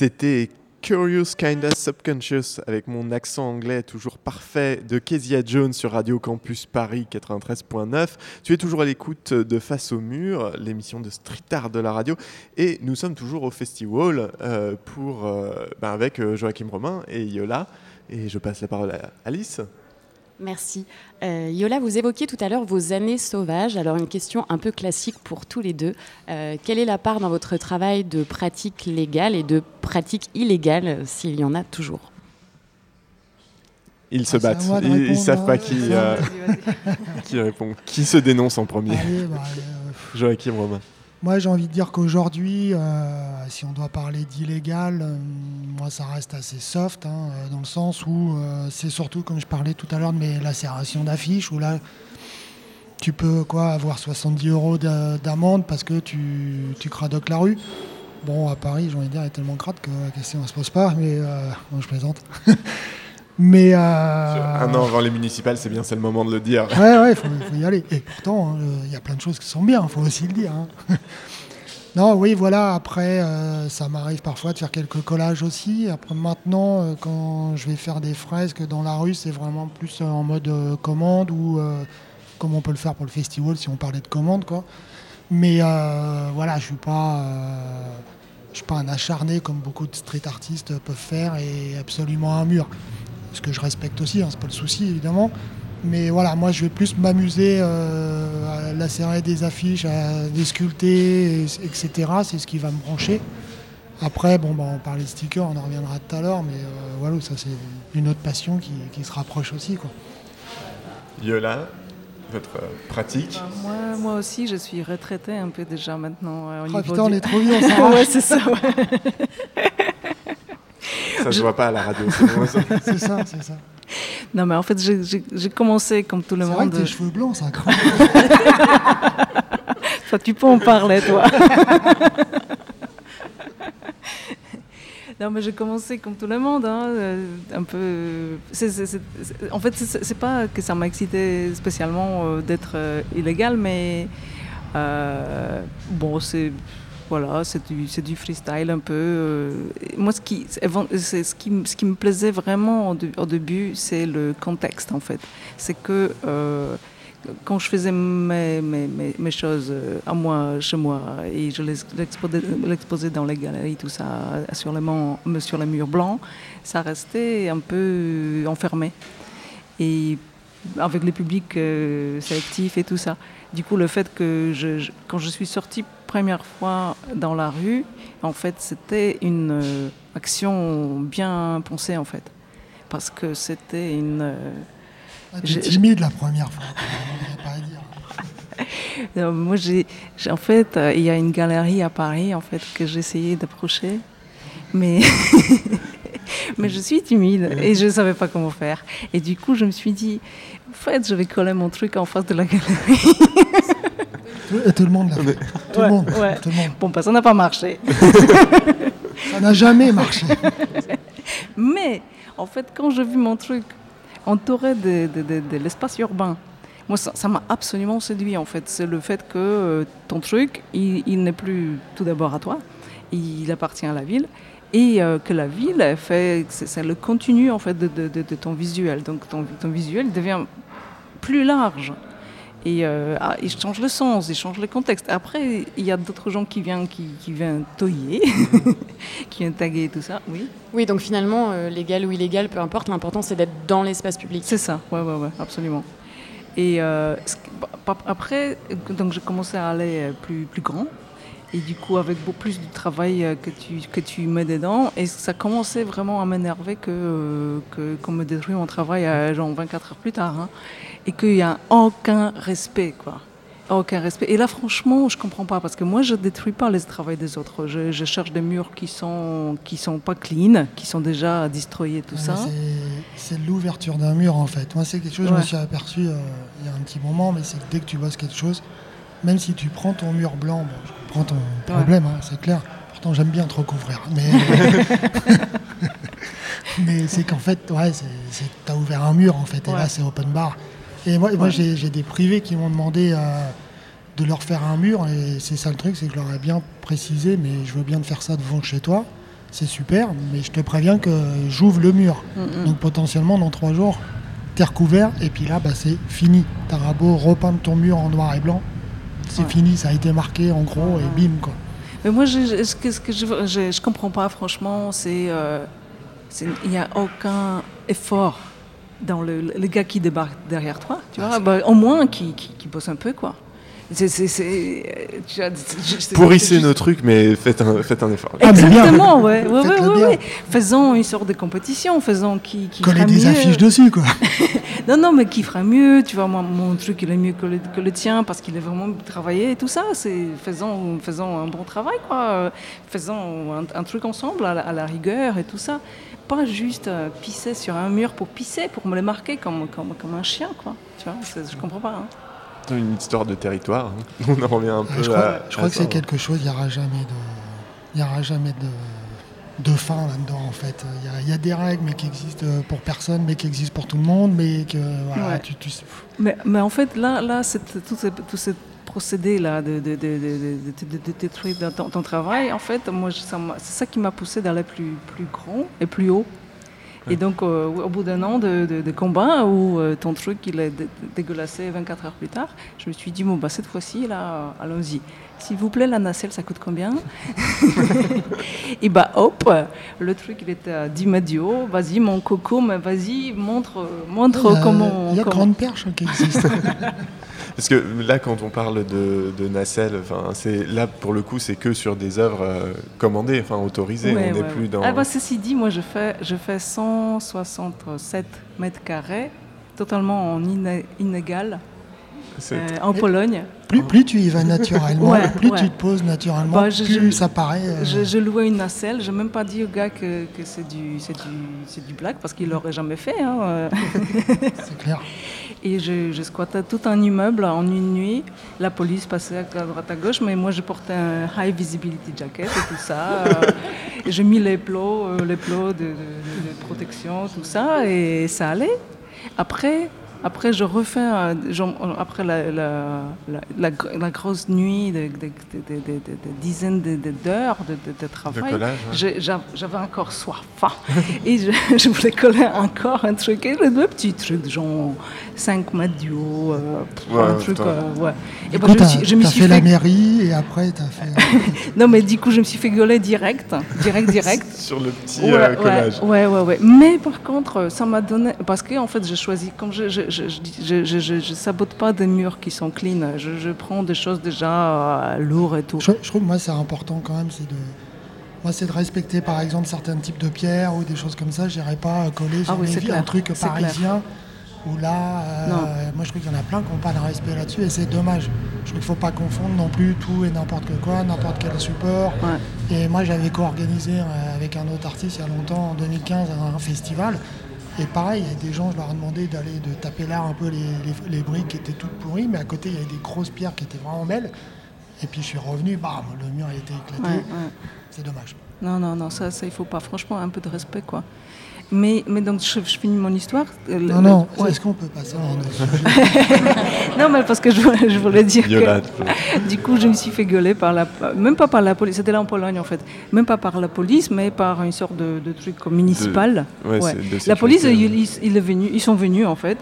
C'était Curious Kinda Subconscious avec mon accent anglais toujours parfait de Kezia Jones sur Radio Campus Paris 93.9. Tu es toujours à l'écoute de Face au mur, l'émission de street art de la radio. Et nous sommes toujours au festival euh, pour, euh, ben, avec euh, Joachim Romain et Yola. Et je passe la parole à Alice. Merci. Euh, Yola, vous évoquiez tout à l'heure vos années sauvages. Alors une question un peu classique pour tous les deux. Euh, quelle est la part dans votre travail de pratique légale et de pratique illégale, euh, s'il y en a toujours? Ils se Ah, battent. Ils, répondre, savent pas hein. qui, euh, qui répond. Qui se dénonce en premier Allez, bah, Joachim Romain. Moi, j'ai envie de dire qu'aujourd'hui, euh, si on doit parler d'illégal, euh, moi, ça reste assez soft, hein, euh, dans le sens où c'est surtout, comme je parlais tout à l'heure, de mes lacérations d'affiches, où là, tu peux quoi avoir 70 euros d'a- d'amende parce que tu, cradoques la rue. Bon, à Paris, j'ai envie de dire, il est tellement crade que la question ne se pose pas, mais bon, je plaisante. mais. euh, Un an avant les municipales, c'est bien, c'est le moment de le dire. Ouais, ouais, il faut, faut y aller. Et pourtant, hein, il y a plein de choses qui sont bien, il faut aussi le dire. hein. non, oui, voilà, après, euh, ça m'arrive parfois de faire quelques collages aussi. Après, maintenant, euh, quand je vais faire des fresques dans la rue, c'est vraiment plus euh, en mode euh, commande ou euh, comme on peut le faire pour le festival si on parlait de commande, quoi. Mais euh, voilà, je suis pas. euh, je suis pas un acharné comme beaucoup de street artistes peuvent faire et absolument un mur. Ce que je respecte aussi, hein, c'est pas le souci évidemment. Mais voilà, moi je vais plus m'amuser euh, à lacérer des affiches, à les sculpter, et- etc. C'est ce qui va me brancher. Après, bon, bah, on parlait de stickers, on en reviendra tout à l'heure, mais euh, voilà, ça c'est une autre passion qui, qui se rapproche aussi. Quoi. Yola, votre euh, pratique? Ben, moi, moi aussi, je suis retraitée un peu déjà maintenant. euh, au Ah, niveau putain, on est trop vieux, on s'arrache. ouais, c'est ça. ouais. Ça se Je- voit pas à la radio, c'est ça. C'est ça. Non, mais en fait, j'ai- commencé comme tout le C'est vrai monde. que tes cheveux blancs, c'est incroyable. Toi, tu peux en parler, toi. non, mais j'ai commencé comme tout le monde, hein, euh, un peu. c'est- en fait, c'est c'est pas que ça m'a excité spécialement euh, d'être euh, illégal, mais euh, bon, c'est voilà, c'est du, freestyle un peu. euh, moi, ce qui, ce qui, me plaisait vraiment au, dé- au début, c'est le contexte en fait. C'est que euh, quand je faisais mes, choses euh, à moi, chez moi, et je les l'exposais dans les galeries, tout ça, sur les, murs blancs, ça restait un peu enfermé. Et avec le public euh, sélectif et tout ça. Du coup, le fait que quand je suis sortie première fois dans la rue, en fait, c'était une euh, action bien pensée, en fait. Parce que c'était une... euh, Ah, timide la première fois. Euh, moi, j'ai, en fait, euh, il y a une galerie à Paris, en fait, que essayé d'approcher, mais mais je suis timide et je ne savais pas comment faire. Et du coup, je me suis dit, en fait, je vais coller mon truc en face de la galerie. Tout, et tout le monde l'a fait. Tout Ouais, le monde. ouais. Tout le monde. Bon, bah, ça n'a pas marché. Ça n'a jamais marché. Mais en fait, quand j'ai vu mon truc entouré de, de- de- de l'espace urbain, moi, ça m'a absolument séduit en fait. C'est le fait que euh, ton truc, il, il n'est plus tout d'abord à toi, il appartient à la ville. Et euh, que la ville fait, c'est le contenu en fait de, de- de- de ton visuel. Donc ton, ton visuel devient plus large. Et euh, ah, il change le sens, il change le contexte. Après, il y a d'autres gens qui viennent, qui, qui viennent toyer, qui viennent taguer tout ça. Oui. Oui, donc finalement, euh, légal ou illégal, peu importe, l'important c'est d'être dans l'espace public. C'est ça, ouais, ouais, ouais, absolument. Et euh, bah, après, donc j'ai commencé à aller euh, plus, plus grand. Et du coup, avec beaucoup plus de travail que tu, que tu mets dedans, et ça commençait vraiment à m'énerver euh, que, qu'on me détruit mon travail genre 24 heures plus tard. hein. Et qu'il n'y a aucun respect, quoi. Aucun respect. Et là, franchement, je comprends pas, parce que moi, je détruis pas les travaux des autres. Je, je cherche des murs qui sont, qui sont pas clean, qui sont déjà destroyés, tout ça. C'est- l'ouverture d'un mur en fait. Moi, c'est quelque chose, je me Ouais. suis aperçu euh, il y a un petit moment, mais c'est que dès que tu bosses quelque chose, même si tu prends ton mur blanc, bon, je comprends ton problème, hein, c'est clair. Pourtant, j'aime bien te recouvrir. Mais, mais c'est qu'en fait, ouais, tu as ouvert un mur en fait, et Ouais. là, c'est open bar. Et moi, moi Ouais. j'ai j'ai des privés qui m'ont demandé euh, de leur faire un mur, et c'est ça le truc, c'est que je leur ai bien précisé, mais je veux bien te faire ça devant chez toi. C'est super, mais je te préviens que j'ouvre le mur. Mm, mm. Donc potentiellement dans trois jours, t'es recouvert et puis là bah, c'est fini. T'auras beau repeindre ton mur en noir et blanc, c'est Ouais. fini, ça a été marqué en gros et bim quoi. Mais moi, je, ce que, ce que je, je, je comprends pas, franchement, c'est euh, il n'y a aucun effort dans le, le gars qui débarque derrière toi, tu vois, bah, au moins qui, qui, qui bosse un peu, quoi. Pourrissez juste- nos trucs, mais faites un, faites un effort. Ah. Exactement, ouais, ouais, ouais. Faisons une sorte de compétition, faisons qui, qui Coller des mieux. affiches dessus quoi. Non, non, mais qui fera mieux, tu vois, moi, mon truc, il est mieux que le, que le tien parce qu'il est vraiment travaillé et tout ça. C'est faisons, faisons un bon travail, quoi. Faisons un, un truc ensemble à la, à la rigueur et tout ça. Pas juste euh, pisser sur un mur pour pisser, pour me le marquer comme, comme, comme un chien, quoi. Tu vois, je comprends pas. hein. Une histoire de territoire. hein. On en revient un peu je crois, à. je crois à que c'est quelque chose, il n'y aura jamais de. Il y aura jamais de, de fin là-dedans en fait. Il y, a, il y a des règles mais qui existent pour personne, mais qui existent pour tout le monde, mais que voilà, Ouais. tu, tu- Mais, mais en fait, là, là c'est- tout, ce, tout ce procédé-là de, de, de, détruire ton, travail, en fait, moi, c'est ça qui m'a poussé d'aller plus, plus grand et plus haut. Et donc, euh, au bout d'un an de, combat où euh, ton truc il est dé- dégueulassé 24 heures plus tard, je me suis dit, bon, bah, cette fois-ci, là, allons-y. S'il vous plaît, la nacelle, ça coûte combien? Et bah, hop, le truc, il était à 10 mètres du haut. Vas-y, mon coco, mais vas-y, montre, montre comment. Il y a Grande Perche qui existe. Parce que là, quand on parle de, de nacelle, c'est là pour le coup, c'est que sur des œuvres euh, commandées, enfin autorisées. Ouais, on n'est ouais, plus ouais. dans. Ah bah, ceci dit, moi je fais, je fais 167 mètres carrés, totalement en iné- inégal, en Pologne. plus, plus tu y vas naturellement, Ouais, plus ouais. tu te poses naturellement, Bah, je- plus je- ça paraît. euh, Je, je louais une nacelle, je n'ai même pas dit au gars que, que c'est du, du, black parce qu'il l'aurait jamais fait. hein, euh. C'est clair. Et je, je squattais tout un immeuble en une nuit. La police passait à droite à gauche, mais moi je portais un high visibility jacket et tout ça. Euh, et j'ai mis les plots, euh, les plots de, de- de- de protection, tout ça, et ça allait. Après, Après, je refais, euh, genre, après la, la, la, la gr- la grosse nuit de, de- de- de- de- de- de dizaines de- de- d'heures de, de- de travail, ouais. j'avais encore soif. Enfin, et je, je voulais coller encore un truc, et le, le petit truc, genre 5 mètres du haut, euh, pff, Ouais, un truc, euh, ouais. Et ben, coup, je me suis, me fait, la mairie et après t'as fait. non, mais du coup, je me suis fait gueuler direct, direct, direct. Sur le petit Ouais, euh, collage. Ouais, ouais, ouais. Mais par contre, euh, ça m'a donné. Parce que, en fait, j'ai choisi. Comme je je, je, sabote pas des murs qui sont clean, je, prends des choses déjà euh, lourdes et tout. Je, trouve moi c'est important quand même, c'est de. Moi, c'est de respecter par exemple certains types de pierres ou des choses comme ça. J'irai pas euh, coller Ah sur un truc parisien où là, euh, moi je trouve qu'il y en a plein qui n'ont pas de respect là-dessus et c'est dommage. Je trouve qu'il faut pas confondre non plus tout et n'importe quoi, n'importe quel support. Ouais. Et moi j'avais co-organisé euh, avec un autre artiste il y a longtemps, en 2015, un, un festival. Et pareil, il y a des gens, je leur ai demandé d'aller de taper là un peu les, les- les briques qui étaient toutes pourries, mais à côté il y avait des grosses pierres qui étaient vraiment belles. Et puis je suis revenu, bam, le mur a été éclaté. Ouais, ouais. C'est dommage. Non, non, non, ça, ça, il faut pas. Franchement, un peu de respect, quoi. Mais, mais donc, je, je finis mon histoire. Euh, le- Non, non, le- ouais. est-ce qu'on peut passer à non, mais parce que je, voulais- je voulais dire que du coup, je me suis fait gueuler par la, même pas par la police, c'était là en Pologne en fait, même pas par la police, mais par une sorte de, de truc comme municipal. ouais, c'est de La police, ils, ils- ils est venu- ils sont venus en fait.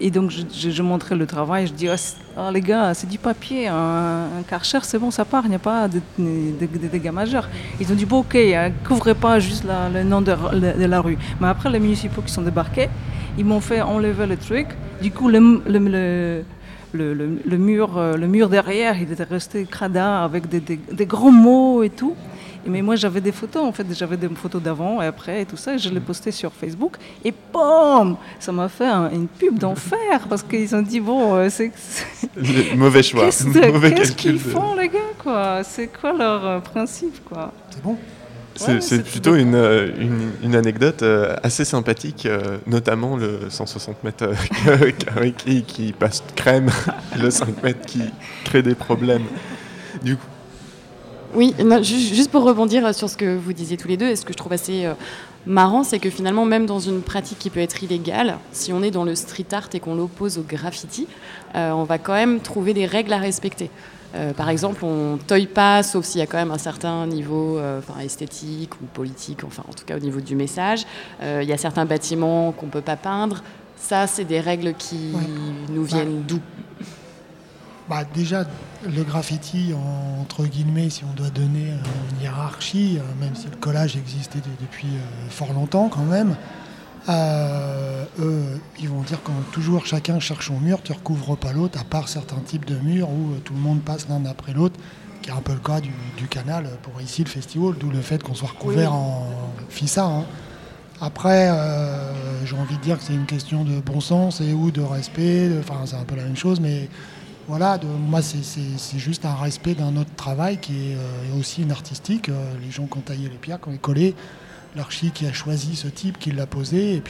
Et donc, je, je- montrais le travail. Je dis, ah, les gars, c'est du papier. Un, un karcher, c'est bon, ça part. Il n'y a pas de, dégâts majeurs. Ils ont dit, bon, ok, euh, couvrez pas juste le nom de, la rue. Mais après, les municipaux qui sont débarqués, ils m'ont fait enlever le truc. Du coup, le, euh, mur derrière, il était resté crada avec des, des- des grands mots et tout. Et mais moi, j'avais des photos, en fait, j'avais des photos d'avant et après et tout ça, et je les postais sur Facebook. Et boum Ça m'a fait un- une pub d'enfer parce qu'ils ont dit, bon, euh, c'est. mauvais choix. Qu'est-ce Mauvais qu'est-ce calcul qu'ils de- font, les gars, quoi? C'est quoi leur euh, principe, quoi? C'est bon? C'est Ouais, plutôt une, euh, une, une anecdote euh, assez sympathique, euh, notamment le 160 mètres carrés qui, qui passe crème, le 5 mètres qui crée des problèmes. Du coup, Oui, non, juste pour rebondir sur ce que vous disiez tous les deux, et ce que je trouve assez euh, marrant, c'est que finalement, même dans une pratique qui peut être illégale, si on est dans le street art et qu'on l'oppose au graffiti, euh, on va quand même trouver des règles à respecter. Euh, par exemple, on toille pas, sauf s'il y a quand même un certain niveau euh, enfin, esthétique ou politique, enfin en tout cas au niveau du message. Euh, Il y a certains bâtiments qu'on peut pas peindre. Ça, c'est des règles qui Ouais. nous viennent d'où? Bah, Déjà, le graffiti, en- entre guillemets, si on doit donner une hiérarchie, euh, même si le collage existait de- depuis euh, fort longtemps quand même, euh, eux, ils vont dire que toujours chacun cherche son mur, tu recouvres pas l'autre, à part certains types de murs où tout le monde passe l'un après l'autre, qui est un peu le cas du, du canal pour ici le festival, d'où le fait qu'on soit recouvert Oui. en FISA. hein. Après, euh, j'ai envie de dire que c'est une question de bon sens et ou de respect, enfin c'est un peu la même chose, mais voilà, moi c'est- juste un respect d'un autre travail qui est euh, aussi une artistique. Euh, les gens qui ont taillé les pierres, qui ont collé, l'archi qui a choisi ce type, qui l'a posé,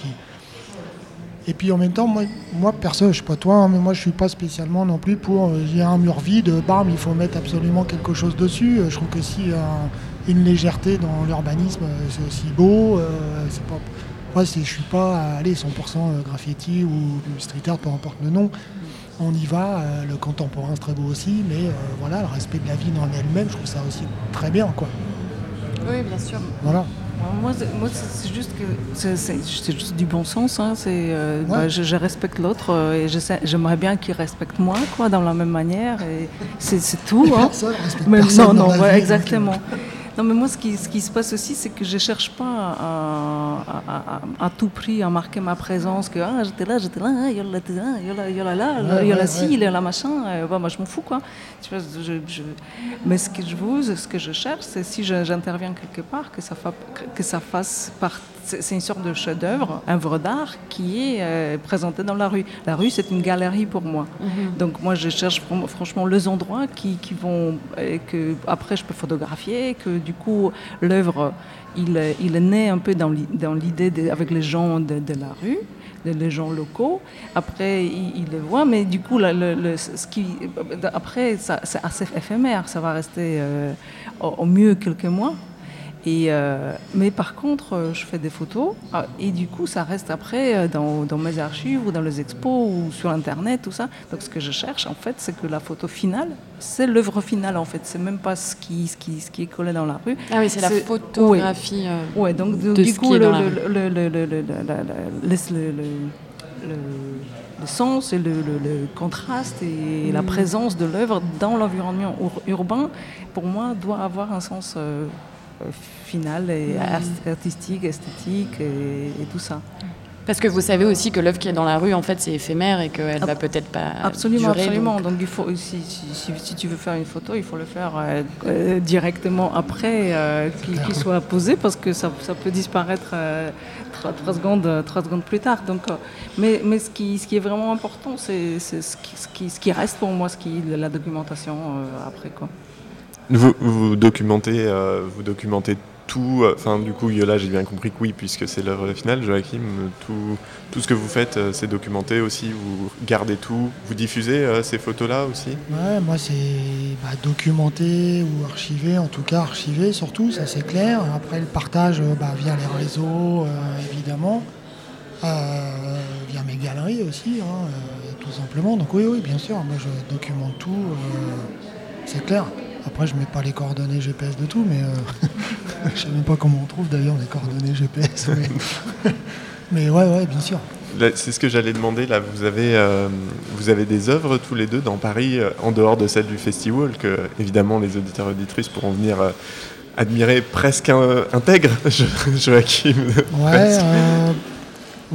et puis en même temps, moi, moi perso, je sais pas toi, hein, mais moi je suis pas spécialement non plus pour. euh, Il y a un mur vide, bam, il faut mettre absolument quelque chose dessus. Euh, Je trouve que si euh, une légèreté dans l'urbanisme, euh, c'est aussi beau. euh, c'est pas, moi, je suis pas à aller 100% graffiti ou street art, peu importe le nom. On y va, euh, le contemporain c'est très beau aussi, mais euh, voilà, le respect de la vie dans elle-même, je trouve ça aussi très bien, quoi. Oui, bien sûr. Voilà. Moi, c'est- moi, c'est c'est juste que c'est- c'est c'est juste du bon sens. hein. C'est, euh, Ouais. bah, je, je respecte l'autre euh, et je sais- j'aimerais bien qu'il respecte moi, quoi, dans la même manière. Et c'est c'est tout. hein. Personne respecte Mais personne non, dans non, la ouais, vie, donc, exactement. Non, mais moi, ce qui, ce qui se passe aussi, c'est que je cherche pas à, à- à- à tout prix à marquer ma présence, que ah, j'étais là, j'étais là, ah, il y a là, il y a là, il y a là, il y a là, Ouais, il y a là ouais, ci, ouais. il y a là machin. euh, bah, moi, je m'en fous, quoi. Je- je- Mais ce que je vous, ce que je cherche, c'est si j'interviens quelque part, que ça, fa- que ça fasse partie. C'est une sorte de chef-d'œuvre, un œuvre d'art qui est euh, présenté dans la rue. La rue, c'est une galerie pour moi. Donc moi, je cherche fran- franchement les endroits qui, qui vont, euh, que après je peux photographier, que du coup l'œuvre, il, il est né un peu dans l'i- dans l'idée de- avec les gens de, de la rue, les gens locaux. Après, il, il le voit, mais du coup, la- le, le- ce qui, après, ça- c'est assez éphémère, ça va rester euh, au, au mieux quelques mois. Et, euh, mais par contre, euh, je fais des photos ah, et du coup, ça reste après euh, dans, dans mes archives ou dans les expos ou sur Internet, tout ça. Donc, ce que je cherche, en fait, c'est que la photo finale, c'est l'œuvre finale, en fait. C'est même pas ce qui, ce, qui, ce qui est collé dans la rue. Ah oui, c'est la photographie. euh, Ouais, donc de du coup, le, sens et le, le- le contraste et la Mm. présence de l'œuvre dans l'environnement ur- urbain, pour moi, doit avoir un sens euh, euh, final et Mm. art- artistique, esthétique et, et tout ça. Parce que vous savez aussi que l'œuvre qui est dans la rue, en fait, c'est éphémère et qu'elle Ab- va peut-être pas Absolument, durer. absolument. donc- Donc, il faut, si, si, si, si tu veux faire une photo, il faut le faire euh, euh, directement après euh, qu'il soit posé parce que ça, ça peut disparaître euh, trois, trois secondes, trois secondes plus tard. Donc, euh, mais mais ce, qui, ce qui est vraiment important, c'est c'est ce qui, ce, qui, ce qui reste pour moi, ce qui est la documentation euh, après. Quoi. Vous, vous documentez, euh, vous documentez tout. euh, Enfin, du coup, Yola, j'ai bien compris que oui, puisque c'est l'œuvre finale. Joachim, tout, tout ce que vous faites, euh, c'est documenté aussi. Vous gardez tout. Vous diffusez ces photos-là aussi? Ouais, moi c'est bah, documenté ou archivé, en tout cas archivé surtout, ça c'est clair. Après le partage bah, via les réseaux, évidemment, via mes galeries aussi, hein, tout simplement. Donc oui, oui, bien sûr, moi je documente tout, c'est clair. Après, je mets pas les coordonnées GPS de tout, mais euh, je sais même pas comment on trouve d'ailleurs les coordonnées GPS. Mais, mais ouais, ouais, bien sûr. C'est ce que j'allais demander. Là, vous avez, euh, vous avez des œuvres tous les deux dans Paris, euh, en dehors de celle du festival, que évidemment les auditeurs et auditrices pourront venir euh, admirer presque intègre, Jo- Joachim. Ouais,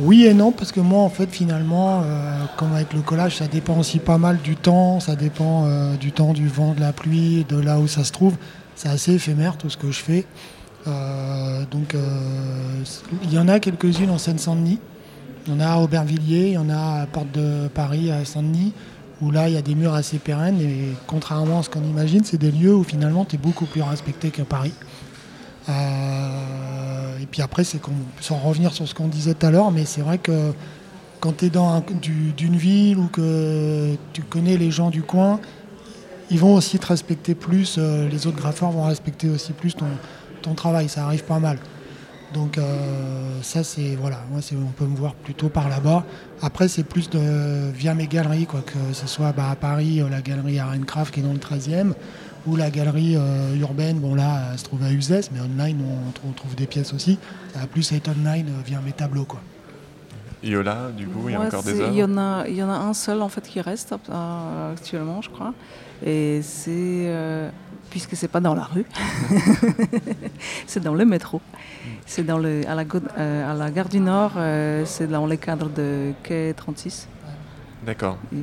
oui et non, parce que moi, en fait, finalement, euh, comme avec le collage, ça dépend aussi pas mal du temps, ça dépend euh, du temps, du vent, de la pluie, de là où ça se trouve. C'est assez éphémère tout ce que je fais. Euh, donc, il y en a quelques-unes en Seine-Saint-Denis. Il y en a à Aubervilliers, il y en a à Porte de Paris, à Saint-Denis, où là, il y a des murs assez pérennes. Et contrairement à ce qu'on imagine, c'est des lieux où finalement, tu es beaucoup plus respecté qu'à Paris. Euh, et puis après, c'est qu'on, sans revenir sur ce qu'on disait tout à l'heure, mais c'est vrai que quand tu es dans un- du- d'une ville ou que tu connais les gens du coin, ils vont aussi te respecter plus, euh, les autres graffeurs vont respecter aussi plus ton, travail, ça arrive pas mal. Donc euh, ça c'est voilà, moi on peut me voir plutôt par là-bas. Après c'est plus de via mes galeries quoi, que ce soit bah, à Paris la galerie Arencraft qui est dans le 13e ou la galerie euh, urbaine, bon là elle se trouve à Uzès, mais online on, trou- on trouve des pièces aussi. Ça va plus être online euh, via mes tableaux quoi. Yola, du coup, il y a Ouais, encore des œuvres. Il y, en a, il y en a un seul en fait qui reste euh, actuellement, je crois. Et c'est euh, puisque c'est pas dans la rue, c'est dans le métro. C'est dans le à la, euh, à la gare du Nord. euh, c'est dans les cadres de quai 36. D'accord. Et, ouais.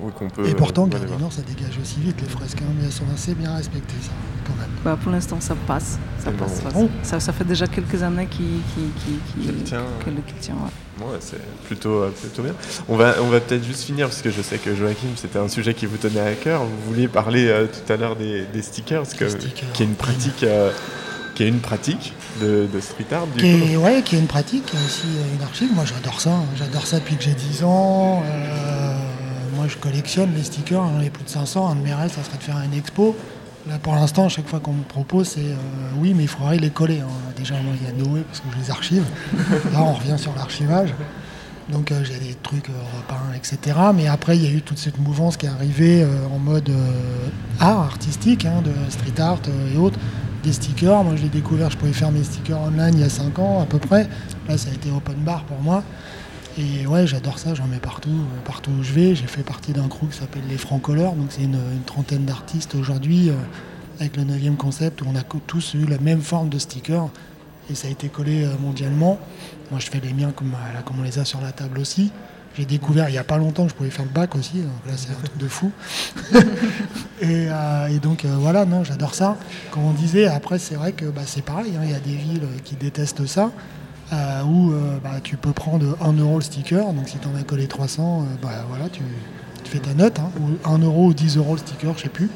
Oui, qu'on peut. Et pourtant, euh, Gare du. Nord ça dégage aussi vite les fresques, hein, mais elles sont assez bien respectées ça quand même. Bah, pour l'instant, ça passe. Ça, passe, bon. ça, ça, ça fait déjà quelques années qu'il qui, qui, qui, tient. que le- qu'il tient, ouais. Ouais, c'est plutôt, euh, plutôt bien. On va, on va peut-être juste finir, parce que je sais que Joachim, c'était un sujet qui vous tenait à cœur. Vous vouliez parler euh, tout à l'heure des, des stickers, que, stickers. qui est une pratique, euh, qui est une pratique de, de street art, du qui coup. est, ouais, qui est une pratique, qui est aussi euh, une archive. Moi, j'adore ça. hein. J'adore ça depuis que j'ai 10 ans. Euh, moi, je collectionne les stickers. J'en ai plus de 500. Un de mes rêves, ça serait de faire une expo. Là, pour l'instant, à chaque fois qu'on me propose, c'est euh, oui, mais il faudrait les coller. hein. Déjà, moi, il y a Noé parce que je les archive. Là, on revient sur l'archivage. Donc, euh, j'ai des trucs euh, repeints, etc. Mais après, il y a eu toute cette mouvance qui est arrivée euh, en mode euh, art artistique, hein, de street art euh, et autres des stickers. Moi, je l'ai découvert, je pouvais faire mes stickers online il y a 5 ans à peu près. Là, ça a été open bar pour moi. Et ouais, j'adore ça, j'en mets partout, euh, partout où je vais. J'ai fait partie d'un crew qui s'appelle les Francoleurs, donc c'est une, trentaine d'artistes aujourd'hui, euh, avec le 9e concept, où on a tous eu la même forme de sticker, et ça a été collé euh, mondialement. Moi, je fais les miens comme on les a sur la table aussi. J'ai découvert il n'y a pas longtemps que je pouvais faire le bac aussi, donc là c'est un truc de fou. et, euh, et donc euh, voilà, non, j'adore ça. Comme on disait, après c'est vrai que bah, c'est pareil, hein, il y a des villes qui détestent ça, euh, où bah, tu peux prendre 1 euro le sticker, donc si tu en as collé 300, euh, bah, voilà, tu, tu fais ta note, hein, ou 1 euro ou 10 euros le sticker, je sais plus.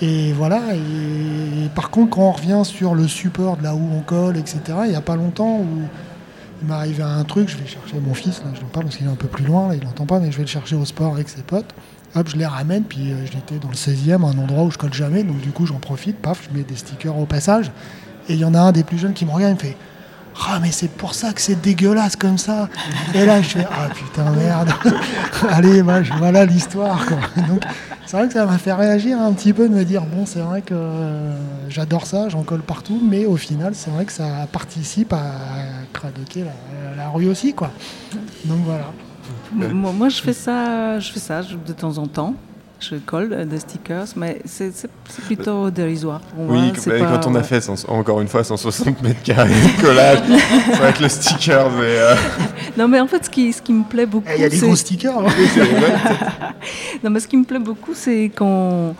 Et voilà, et, et par contre quand on revient sur le support de là où on colle, etc., il n'y a pas longtemps où il m'est un truc, je vais chercher mon fils, là, je le parle parce qu'il est un peu plus loin, là, il n'entend pas, mais je vais le chercher au sport avec ses potes. Hop, je les ramène, puis euh, j'étais dans le 16e, un endroit où je colle jamais, donc du coup j'en profite, paf, je mets des stickers au passage. Et il y en a un des plus jeunes qui me regarde, il me fait Ah, mais c'est pour ça que c'est dégueulasse comme ça. Et là, je fais Ah putain, merde. Allez, moi, je- voilà l'histoire. c'est vrai que ça m'a fait réagir un petit peu de me dire Bon, c'est vrai que euh, j'adore ça, j'en colle partout, mais au final, c'est vrai que ça participe à craquer la, la rue aussi, quoi. Donc voilà. Moi, je fais ça, je fais ça de temps en temps. Je colle euh, des stickers, mais c'est plutôt dérisoire pour moi. Oui, bah, pas- quand on a fait, encore une fois, 160 mètres carrés de collage, c'est vrai que le sticker, mais... euh, Non, mais en fait, ce qui, ce qui me plaît beaucoup, Eh, Il y a des gros stickers. hein. Non, mais ce qui me plaît beaucoup, c'est quand,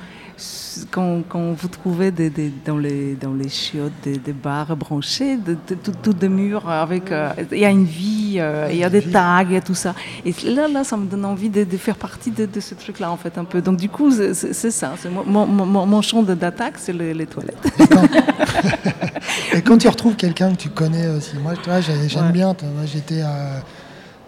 quand, quand vous trouvez des, des- dans, les, dans les chiottes des, des barres branchées, de, de- tout, tout des murs avec. euh, Il y a une vie, euh, il y a des tags, il y a tout ça. Et là, là ça me donne envie de, de faire partie de, de ce truc-là, en fait, un peu. Donc, du coup, c'est ça. Mon, mon, mon- mon champ d'attaque, c'est les, les toilettes. Et quand tu retrouves quelqu'un que tu connais aussi, moi j'aime Ouais. bien, j'étais euh,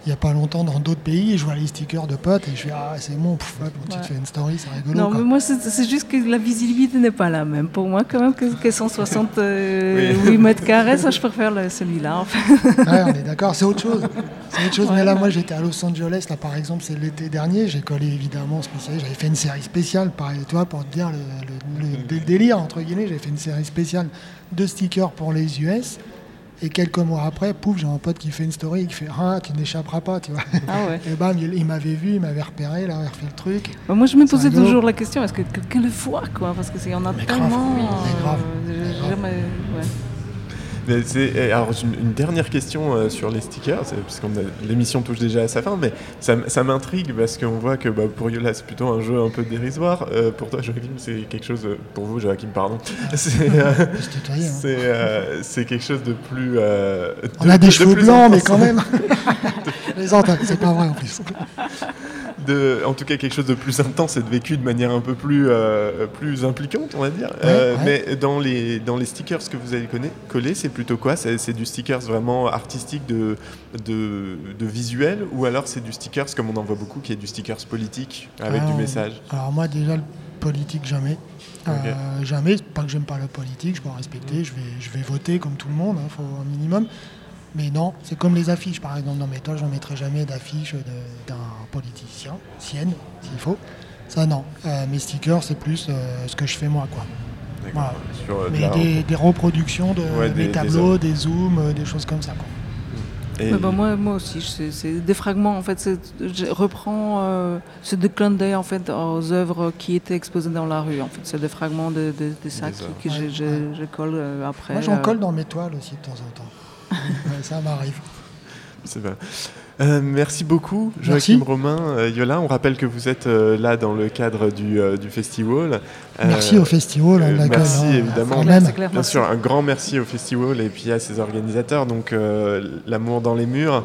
il n'y a pas longtemps dans d'autres pays je vois les stickers de potes et je fais ah c'est bon, pff, hop, tu te Ouais. fais une story, c'est rigolo. Non, quoi. mais moi, c'est juste que la visibilité n'est pas la même. Pour moi, quand même, que, que 168 mètres carrés, ça, je préfère celui-là, en fait. Ouais, on est d'accord, c'est autre chose. C'est autre chose. Mais là, moi, j'étais à Los Angeles, là, par exemple, c'est l'été dernier. J'ai collé évidemment. J'avais fait une série spéciale, pareil, tu vois, pour te dire le, le- le dé- délire, entre guillemets. J'avais fait une série spéciale de stickers pour les US. Et quelques mois après, pouf, j'ai un pote qui fait une story, qui fait Ah, tu n'échapperas pas, tu vois. Ah ouais. Et bam, il, il m'avait vu, il m'avait repéré, il a refait le truc. Bah, Moi, je me posais toujours la question est-ce que quelqu'un le voit, quoi? Parce qu'il y en a Mais grave, tellement. oui, mais grave, euh, mais grave. jamais- ouais. Alors, une, une dernière question euh, sur les stickers, parce que l'émission touche déjà à sa fin, mais ça, ça m'intrigue parce qu'on voit que bah, pour Yola, c'est plutôt un jeu un peu dérisoire. Euh, pour toi, Joachim, c'est quelque chose. Pour vous, Joachim, pardon. C'est euh, hein. c'est, quelque chose de plus. euh, On de- a des de cheveux plus blancs, mais quand même. Les c'est pas vrai en plus. de, en tout cas quelque chose de plus intense et de vécu de manière un peu plus, euh, plus impliquante, on va dire. Euh, ouais. Mais dans les, dans les stickers que vous avez connu- collés, c'est plutôt quoi C'est du stickers vraiment artistique de, de, de visuel ou alors c'est du stickers comme on en voit beaucoup qui est du stickers politique avec Ah, du message Alors moi déjà le politique jamais. Euh, jamais, pas que j'aime pas le politique, je peux en respecter, je vais, je vais voter comme tout le monde, il faut un minimum. Mais non, c'est comme les affiches par exemple. Dans mes toiles, j'en mettrai jamais d'affiche d'un politicien, sienne, s'il faut. Ça non. Euh, mes stickers, c'est plus euh, ce que je fais moi quoi. Voilà. Sur, euh, de Mais la- des, des reproductions de Ouais, des- mes des tableaux, des, zooms, euh, des choses comme ça. Quoi. Et- Ouais, bah, moi, moi aussi, c'est- des fragments. En fait, c'est- je reprends euh, ce de clin d'œil en fait aux œuvres qui étaient exposées dans la rue. En fait, c'est des fragments de, de, de ça que je, Ouais, je- ouais. je colle euh, après. Moi j'en euh, colle dans mes toiles aussi de temps en temps. Ouais, ça m'arrive. C'est bien. Euh, merci beaucoup, Merci. Joachim Romain. Euh, Yola, on rappelle que vous êtes euh, là dans le cadre du, euh, du festival. Euh, Merci au festival, on euh, l'accueille, Merci hein, évidemment. clair, Bien merci. sûr, un grand merci au festival et puis à ses organisateurs. Donc, euh, l'amour dans les murs,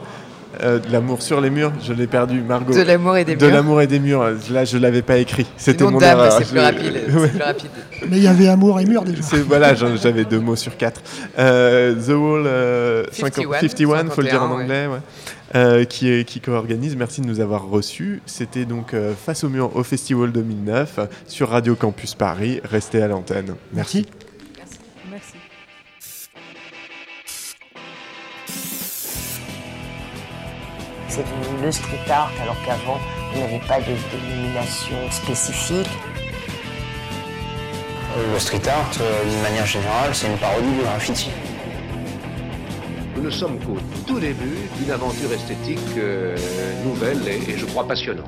euh, de l'amour sur les murs, je l'ai perdu, Margot. De l'amour et des De murs. l'amour et des murs. Là, je l'avais pas écrit. C'était mon erreur. c'est plus rapide. Ouais. C'est plus rapide. Mais il y avait amour et mur déjà. Voilà, j'avais deux mots sur quatre. Euh, The Wall euh, 51, 51, faut le dire en 51, anglais, ouais. Euh, qui, co-organise. Merci de nous avoir reçus. C'était donc euh, Face au mur au Festival 2009 euh, sur Radio Campus Paris. Restez à l'antenne. Merci. Merci. C'est devenu le street art alors qu'avant il n'y avait pas de dénomination spécifique. Le street art, euh, d'une manière générale, c'est une parodie du graffiti. Nous ne sommes qu'au tout début d'une aventure esthétique euh, nouvelle et, et je crois passionnante.